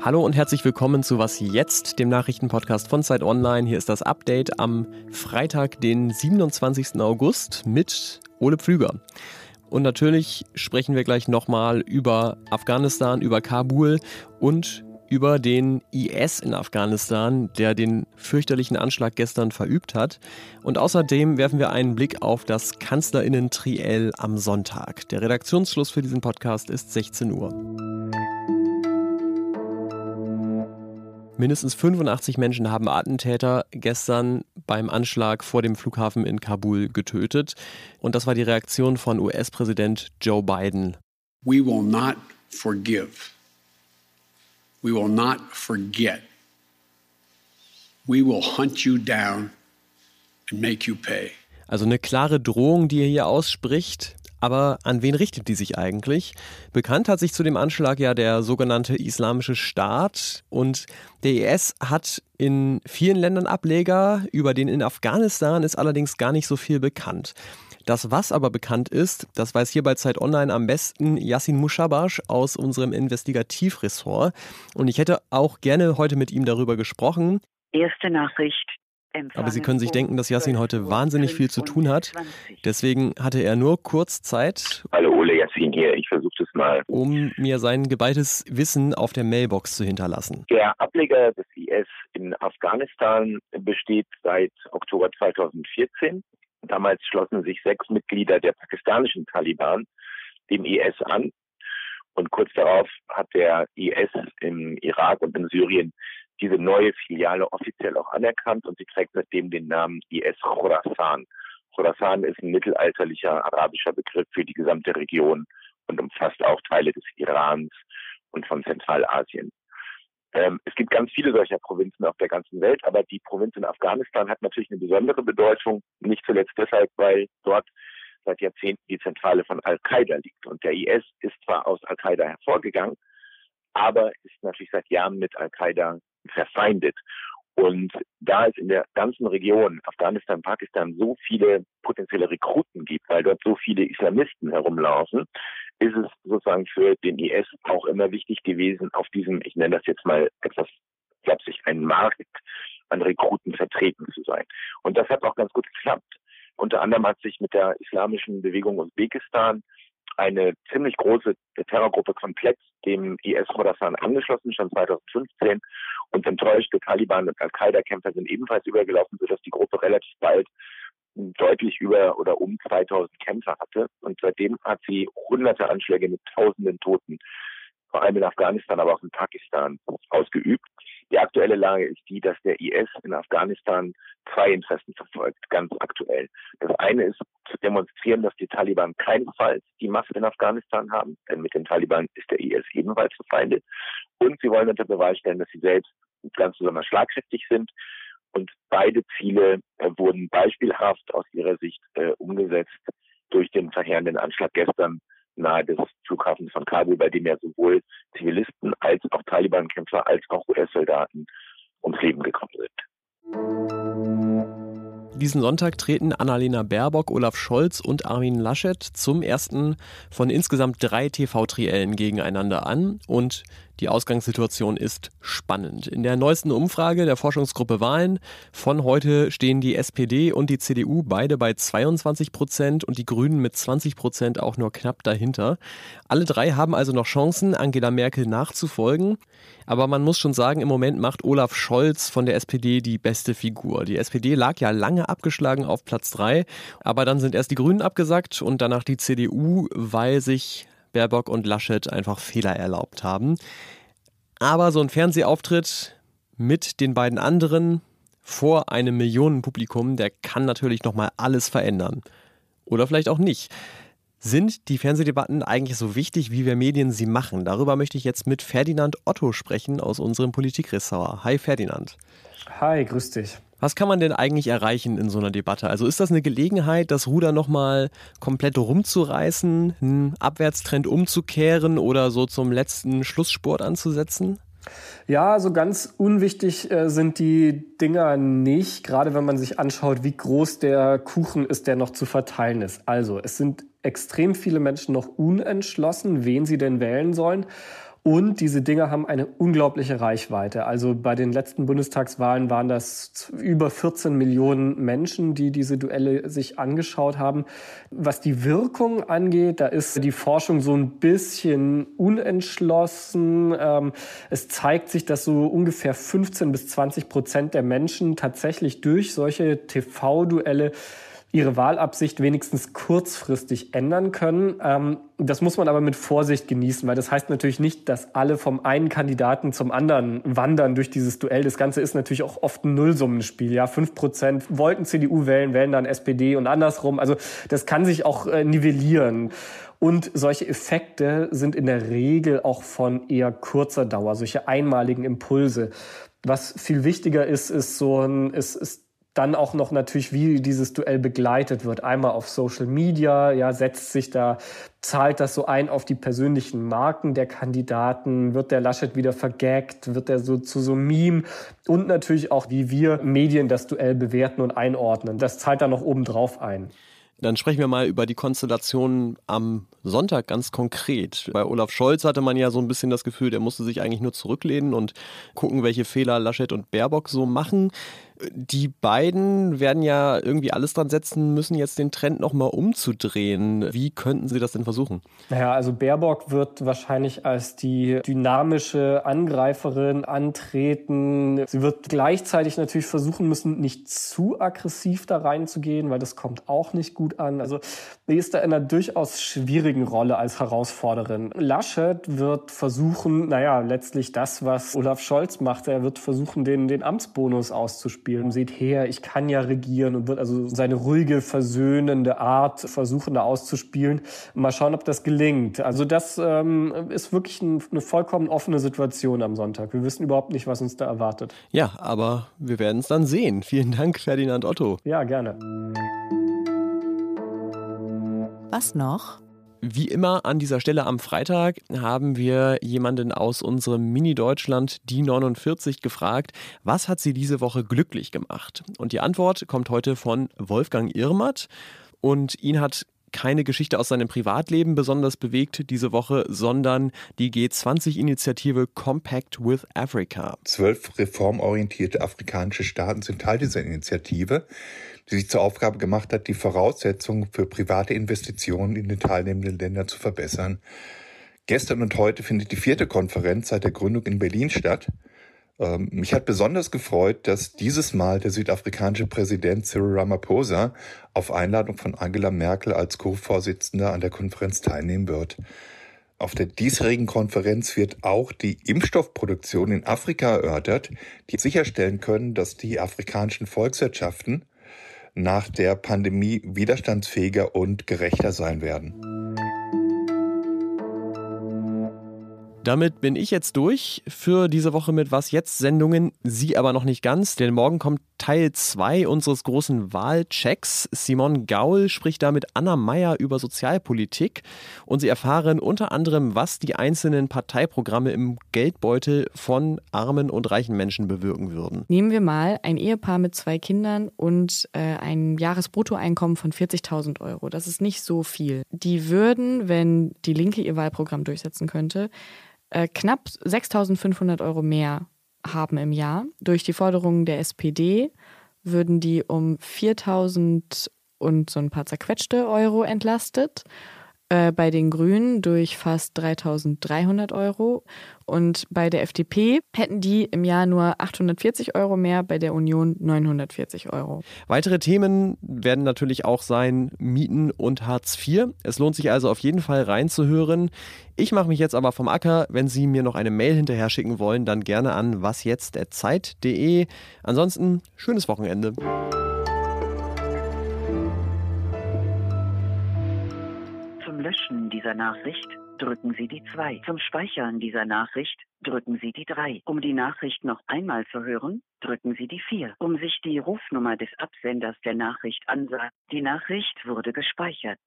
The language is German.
Hallo und herzlich willkommen zu Was jetzt, dem Nachrichtenpodcast von Zeit Online. Hier ist das Update am Freitag, den 27. August mit Ole Pflüger. Und natürlich sprechen wir gleich nochmal über Afghanistan, über Kabul und über den IS in Afghanistan, der den fürchterlichen Anschlag gestern verübt hat. Und außerdem werfen wir einen Blick auf das Kanzlerinnen-Triell am Sonntag. Der Redaktionsschluss für diesen Podcast ist 16 Uhr. Mindestens 85 Menschen haben Attentäter gestern beim Anschlag vor dem Flughafen in Kabul getötet. Und das war die Reaktion von US-Präsident Joe Biden. We will not forgive. We will not forget. We will hunt you down and make you pay. Also eine klare Drohung, die er hier ausspricht. Aber an wen richtet die sich eigentlich? Bekannt hat sich zu dem Anschlag ja der sogenannte Islamische Staat und der IS hat in vielen Ländern Ableger, über den in Afghanistan ist allerdings gar nicht so viel bekannt. Das, was aber bekannt ist, das weiß hier bei Zeit Online am besten Yassin Mushabash aus unserem Investigativressort. Und ich hätte auch gerne heute mit ihm darüber gesprochen. Erste Nachricht aber Sie können sich denken, dass Yassin heute wahnsinnig viel zu tun hat. Deswegen hatte er nur kurz Zeit. Hallo Ole, Yassin hier. Ich versuche es mal. Um mir sein geballtes Wissen auf der Mailbox zu hinterlassen. Der Ableger des IS in Afghanistan besteht seit Oktober 2014. Damals schlossen sich sechs Mitglieder der pakistanischen Taliban dem IS an. Und kurz darauf hat der IS im Irak und in Syrien diese neue Filiale offiziell auch anerkannt und sie trägt seitdem den Namen IS Khorasan. Khorasan ist ein mittelalterlicher arabischer Begriff für die gesamte Region und umfasst auch Teile des Irans und von Zentralasien. Ähm, es gibt ganz viele solcher Provinzen auf der ganzen Welt, aber die Provinz in Afghanistan hat natürlich eine besondere Bedeutung, nicht zuletzt deshalb, weil dort seit Jahrzehnten die Zentrale von Al-Qaida liegt. Und der IS ist zwar aus Al-Qaida hervorgegangen, aber ist natürlich seit Jahren mit Al-Qaida verfeindet. Und da es in der ganzen Region, Afghanistan, Pakistan, so viele potenzielle Rekruten gibt, weil dort so viele Islamisten herumlaufen, ist es sozusagen für den IS auch immer wichtig gewesen, auf diesem, ich nenne das jetzt mal etwas flapsig, einen Markt an Rekruten vertreten zu sein. Und das hat auch ganz gut geklappt. Unter anderem hat sich mit der islamischen Bewegung Usbekistan eine ziemlich große Terrorgruppe komplett dem IS Khorasan angeschlossen, schon 2015. Und enttäuschte Taliban und Al-Qaida-Kämpfer sind ebenfalls übergelaufen, sodass die Gruppe relativ bald deutlich über oder um 2000 Kämpfer hatte. Und seitdem hat sie hunderte Anschläge mit tausenden Toten, vor allem in Afghanistan, aber auch in Pakistan ausgeübt. Die aktuelle Lage ist die, dass der IS in Afghanistan zwei Interessen verfolgt, ganz aktuell. Das eine ist zu demonstrieren, dass die Taliban keinesfalls die Macht in Afghanistan haben, denn mit den Taliban ist der IS ebenfalls verfeindet. Und sie wollen unter Beweis stellen, dass sie selbst ganz besonders schlagkräftig sind. Und beide Ziele äh, wurden beispielhaft aus ihrer Sicht äh, umgesetzt durch den verheerenden Anschlag gestern nahe des Flughafens von Kabul, bei dem ja sowohl Zivilisten als auch Taliban-Kämpfer als auch US-Soldaten ums Leben gekommen sind. Diesen Sonntag treten Annalena Baerbock, Olaf Scholz und Armin Laschet zum ersten von insgesamt drei TV-Triellen gegeneinander an und die Ausgangssituation ist spannend. In der neuesten Umfrage der Forschungsgruppe Wahlen von heute stehen die SPD und die CDU beide bei 22 Prozent und die Grünen mit 20 Prozent auch nur knapp dahinter. Alle drei haben also noch Chancen, Angela Merkel nachzufolgen. Aber man muss schon sagen, im Moment macht Olaf Scholz von der SPD die beste Figur. Die SPD lag ja lange abgeschlagen auf Platz 3, aber dann sind erst die Grünen abgesagt und danach die CDU, weil sich Baerbock und Laschet einfach Fehler erlaubt haben. Aber so ein Fernsehauftritt mit den beiden anderen vor einem Millionenpublikum, der kann natürlich nochmal alles verändern. Oder vielleicht auch nicht. Sind die Fernsehdebatten eigentlich so wichtig, wie wir Medien sie machen? Darüber möchte ich jetzt mit Ferdinand Otto sprechen aus unserem Politikressort. Hi Ferdinand. Hi, grüß dich. Was kann man denn eigentlich erreichen in so einer Debatte? Also ist das eine Gelegenheit, das Ruder nochmal komplett rumzureißen, einen Abwärtstrend umzukehren oder so zum letzten Schlusssport anzusetzen? Ja, so ganz unwichtig äh, sind die Dinger nicht, gerade wenn man sich anschaut, wie groß der Kuchen ist, der noch zu verteilen ist. Also, es sind extrem viele Menschen noch unentschlossen, wen sie denn wählen sollen. Und diese Dinge haben eine unglaubliche Reichweite. Also bei den letzten Bundestagswahlen waren das über 14 Millionen Menschen, die diese Duelle sich angeschaut haben. Was die Wirkung angeht, da ist die Forschung so ein bisschen unentschlossen. Ähm, es zeigt sich, dass so ungefähr 15 bis 20 Prozent der Menschen tatsächlich durch solche TV-Duelle ihre Wahlabsicht wenigstens kurzfristig ändern können. Ähm, das muss man aber mit Vorsicht genießen, weil das heißt natürlich nicht, dass alle vom einen Kandidaten zum anderen wandern durch dieses Duell. Das Ganze ist natürlich auch oft ein Nullsummenspiel. Ja, fünf Prozent wollten CDU wählen, wählen dann SPD und andersrum. Also das kann sich auch äh, nivellieren. Und solche Effekte sind in der Regel auch von eher kurzer Dauer, solche einmaligen Impulse. Was viel wichtiger ist, ist so ein, ist, ist dann auch noch natürlich, wie dieses Duell begleitet wird. Einmal auf Social Media, ja, setzt sich da, zahlt das so ein auf die persönlichen Marken der Kandidaten? Wird der Laschet wieder vergaggt? Wird er so zu so Meme? Und natürlich auch, wie wir Medien das Duell bewerten und einordnen. Das zahlt da noch oben drauf ein. Dann sprechen wir mal über die Konstellation am Sonntag ganz konkret. Bei Olaf Scholz hatte man ja so ein bisschen das Gefühl, der musste sich eigentlich nur zurücklehnen und gucken, welche Fehler Laschet und Baerbock so machen die beiden werden ja irgendwie alles dran setzen müssen, jetzt den Trend nochmal umzudrehen. Wie könnten sie das denn versuchen? Naja, also Baerbock wird wahrscheinlich als die dynamische Angreiferin antreten. Sie wird gleichzeitig natürlich versuchen müssen, nicht zu aggressiv da reinzugehen, weil das kommt auch nicht gut an. Also sie ist da in einer durchaus schwierigen Rolle als Herausforderin. Laschet wird versuchen, naja, letztlich das, was Olaf Scholz macht. Er wird versuchen, den, den Amtsbonus auszuspielen spielen. Seht her, ich kann ja regieren und wird also seine ruhige, versöhnende Art versuchen da auszuspielen. Mal schauen, ob das gelingt. Also das ähm, ist wirklich ein, eine vollkommen offene Situation am Sonntag. Wir wissen überhaupt nicht, was uns da erwartet. Ja, aber wir werden es dann sehen. Vielen Dank, Ferdinand Otto. Ja, gerne. Was noch? Wie immer an dieser Stelle am Freitag haben wir jemanden aus unserem Mini-Deutschland, die 49, gefragt, was hat sie diese Woche glücklich gemacht? Und die Antwort kommt heute von Wolfgang Irmert und ihn hat keine Geschichte aus seinem Privatleben besonders bewegt diese Woche, sondern die G20-Initiative Compact with Africa. Zwölf reformorientierte afrikanische Staaten sind Teil dieser Initiative die sich zur Aufgabe gemacht hat, die Voraussetzungen für private Investitionen in den teilnehmenden Ländern zu verbessern. Gestern und heute findet die vierte Konferenz seit der Gründung in Berlin statt. Ähm, mich hat besonders gefreut, dass dieses Mal der südafrikanische Präsident Cyril Ramaphosa auf Einladung von Angela Merkel als Co-Vorsitzender an der Konferenz teilnehmen wird. Auf der diesjährigen Konferenz wird auch die Impfstoffproduktion in Afrika erörtert, die sicherstellen können, dass die afrikanischen Volkswirtschaften nach der Pandemie widerstandsfähiger und gerechter sein werden. Damit bin ich jetzt durch für diese Woche mit Was jetzt Sendungen. Sie aber noch nicht ganz, denn morgen kommt Teil 2 unseres großen Wahlchecks. Simon Gaul spricht da mit Anna Meyer über Sozialpolitik und Sie erfahren unter anderem, was die einzelnen Parteiprogramme im Geldbeutel von armen und reichen Menschen bewirken würden. Nehmen wir mal ein Ehepaar mit zwei Kindern und äh, ein Jahresbruttoeinkommen von 40.000 Euro. Das ist nicht so viel. Die würden, wenn die Linke ihr Wahlprogramm durchsetzen könnte, äh, knapp 6.500 Euro mehr haben im Jahr. Durch die Forderungen der SPD würden die um 4.000 und so ein paar zerquetschte Euro entlastet. Äh, bei den Grünen durch fast 3.300 Euro. Und bei der FDP hätten die im Jahr nur 840 Euro mehr, bei der Union 940 Euro. Weitere Themen werden natürlich auch sein Mieten und Hartz IV. Es lohnt sich also auf jeden Fall reinzuhören. Ich mache mich jetzt aber vom Acker. Wenn Sie mir noch eine Mail hinterher schicken wollen, dann gerne an wasjetzt.zeit.de. Ansonsten schönes Wochenende. Löschen dieser Nachricht drücken Sie die 2. Zum Speichern dieser Nachricht drücken Sie die 3. Um die Nachricht noch einmal zu hören, drücken Sie die 4. Um sich die Rufnummer des Absenders der Nachricht ansagt, die Nachricht wurde gespeichert.